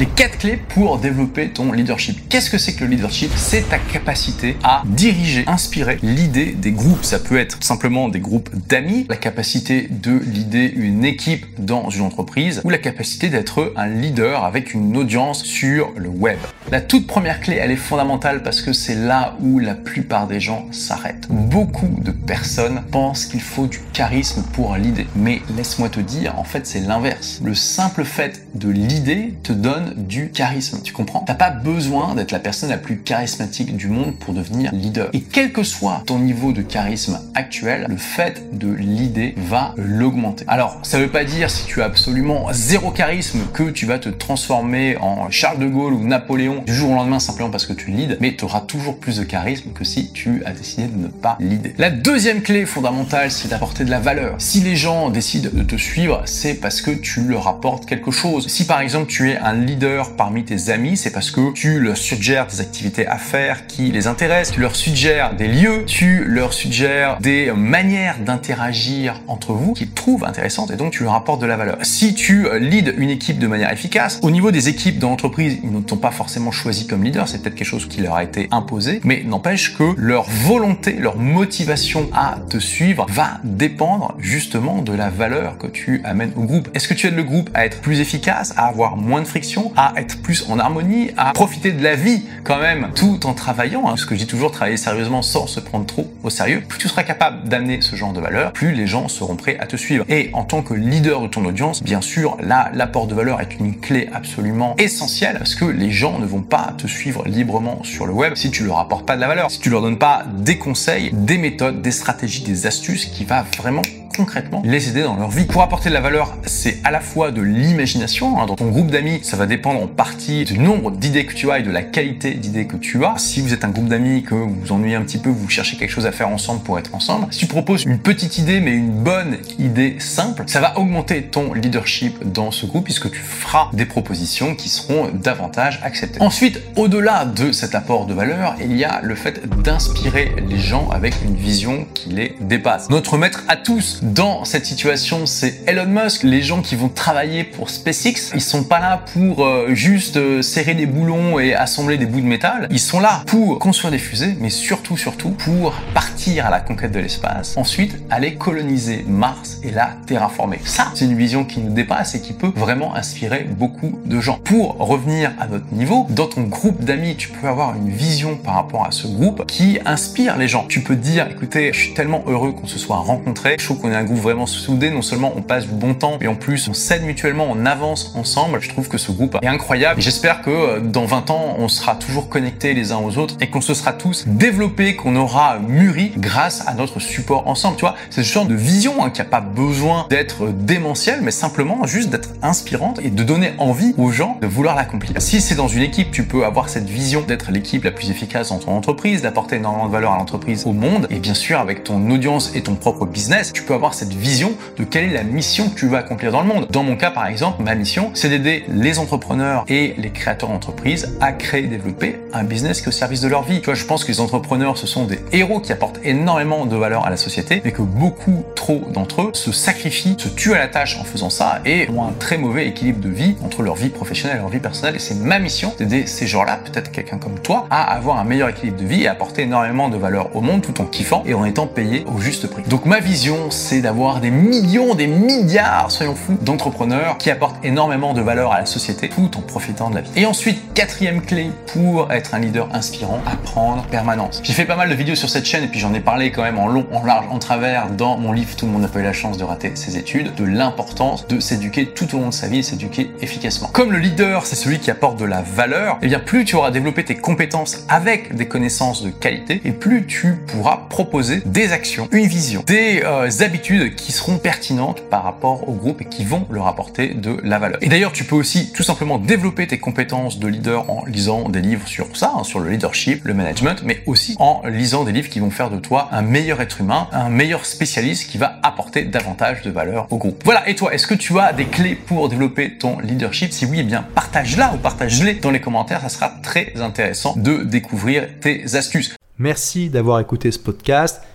Les quatre clés pour développer ton leadership. Qu'est-ce que c'est que le leadership? C'est ta capacité à diriger, inspirer l'idée des groupes. Ça peut être simplement des groupes d'amis, la capacité de l'idée une équipe dans une entreprise ou la capacité d'être un leader avec une audience sur le web. La toute première clé, elle est fondamentale parce que c'est là où la plupart des gens s'arrêtent. Beaucoup de personnes pensent qu'il faut du charisme pour l'idée. Mais laisse-moi te dire, en fait, c'est l'inverse. Le simple fait de l'idée te donne du charisme. Tu comprends? T'as pas besoin d'être la personne la plus charismatique du monde pour devenir leader. Et quel que soit ton niveau de charisme actuel, le fait de l'idée va l'augmenter. Alors, ça veut pas dire si tu as absolument zéro charisme que tu vas te transformer en Charles de Gaulle ou Napoléon du jour au lendemain simplement parce que tu leads, mais tu auras toujours plus de charisme que si tu as décidé de ne pas leader. La deuxième clé fondamentale, c'est d'apporter de la valeur. Si les gens décident de te suivre, c'est parce que tu leur apportes quelque chose. Si par exemple tu es un leader parmi tes amis, c'est parce que tu leur suggères des activités à faire qui les intéressent, tu leur suggères des lieux, tu leur suggères des manières d'interagir entre vous qu'ils trouvent intéressantes et donc tu leur apportes de la valeur. Si tu euh, leads une équipe de manière efficace, au niveau des équipes dans l'entreprise, ils ne t'ont pas forcément choisi comme leader, c'est peut-être quelque chose qui leur a été imposé, mais n'empêche que leur volonté, leur motivation à te suivre va dépendre justement de la valeur que tu amènes au groupe. Est-ce que tu aides le groupe à être plus efficace, à avoir moins de friction, à être plus en harmonie, à profiter de la vie quand même, tout en travaillant. Hein. Ce que je dis toujours, travailler sérieusement sans se prendre trop au sérieux. Plus tu seras capable d'amener ce genre de valeur, plus les gens seront prêts à te suivre. Et en tant que leader de ton audience, bien sûr, là, l'apport de valeur est une clé absolument essentielle parce que les gens ne vont pas te suivre librement sur le web si tu leur apportes pas de la valeur, si tu leur donnes pas des conseils, des méthodes, des stratégies, des astuces qui va vraiment concrètement les aider dans leur vie. Pour apporter de la valeur, c'est à la fois de l'imagination. Hein. Dans ton groupe d'amis, ça va dépendre en partie du nombre d'idées que tu as et de la qualité d'idées que tu as. Si vous êtes un groupe d'amis, que vous vous ennuyez un petit peu, vous cherchez quelque chose à faire ensemble pour être ensemble, si tu proposes une petite idée mais une bonne idée simple, ça va augmenter ton leadership dans ce groupe puisque tu feras des propositions qui seront davantage acceptées. Ensuite, au-delà de cet apport de valeur, il y a le fait d'inspirer les gens avec une vision qui les dépasse. Notre maître à tous dans cette situation, c'est Elon Musk. Les gens qui vont travailler pour SpaceX, ils sont pas là pour euh, juste euh, serrer des boulons et assembler des bouts de métal. Ils sont là pour construire des fusées, mais surtout, surtout pour partir à la conquête de l'espace. Ensuite, aller coloniser Mars et la terraformer. Ça, c'est une vision qui nous dépasse et qui peut vraiment inspirer beaucoup de gens. Pour revenir à notre niveau, dans ton groupe d'amis, tu peux avoir une vision par rapport à ce groupe qui inspire les gens. Tu peux dire, écoutez, je suis tellement heureux qu'on se soit rencontrés. Je trouve qu'on un groupe vraiment soudé. Non seulement on passe du bon temps, mais en plus on s'aide mutuellement, on avance ensemble. Je trouve que ce groupe est incroyable. J'espère que euh, dans 20 ans, on sera toujours connectés les uns aux autres et qu'on se sera tous développés, qu'on aura mûri grâce à notre support ensemble. Tu vois, c'est ce genre de vision hein, qui a pas besoin d'être démentielle, mais simplement juste d'être inspirante et de donner envie aux gens de vouloir l'accomplir. Si c'est dans une équipe, tu peux avoir cette vision d'être l'équipe la plus efficace dans ton entreprise, d'apporter énormément de valeur à l'entreprise, au monde, et bien sûr avec ton audience et ton propre business, tu peux avoir cette vision de quelle est la mission que tu veux accomplir dans le monde. Dans mon cas, par exemple, ma mission, c'est d'aider les entrepreneurs et les créateurs d'entreprises à créer et développer un business qui est au service de leur vie. Tu vois, je pense que les entrepreneurs, ce sont des héros qui apportent énormément de valeur à la société, mais que beaucoup trop d'entre eux se sacrifient, se tuent à la tâche en faisant ça et ont un très mauvais équilibre de vie entre leur vie professionnelle et leur vie personnelle. Et c'est ma mission d'aider ces gens-là, peut-être quelqu'un comme toi, à avoir un meilleur équilibre de vie et apporter énormément de valeur au monde tout en kiffant et en étant payé au juste prix. Donc ma vision, c'est d'avoir des millions, des milliards, soyons fous, d'entrepreneurs qui apportent énormément de valeur à la société tout en profitant de la vie. Et ensuite, quatrième clé pour être un leader inspirant, apprendre permanence. J'ai fait pas mal de vidéos sur cette chaîne et puis j'en ai parlé quand même en long, en large, en travers dans mon livre Tout le monde n'a pas eu la chance de rater ses études, de l'importance de s'éduquer tout au long de sa vie et s'éduquer efficacement. Comme le leader, c'est celui qui apporte de la valeur, et eh bien plus tu auras développé tes compétences avec des connaissances de qualité et plus tu pourras proposer des actions, une vision, des euh, qui seront pertinentes par rapport au groupe et qui vont leur apporter de la valeur. Et d'ailleurs, tu peux aussi tout simplement développer tes compétences de leader en lisant des livres sur ça, hein, sur le leadership, le management, mais aussi en lisant des livres qui vont faire de toi un meilleur être humain, un meilleur spécialiste qui va apporter davantage de valeur au groupe. Voilà, et toi, est-ce que tu as des clés pour développer ton leadership? Si oui, eh bien partage-la ou partage-les dans les commentaires, ça sera très intéressant de découvrir tes astuces. Merci d'avoir écouté ce podcast.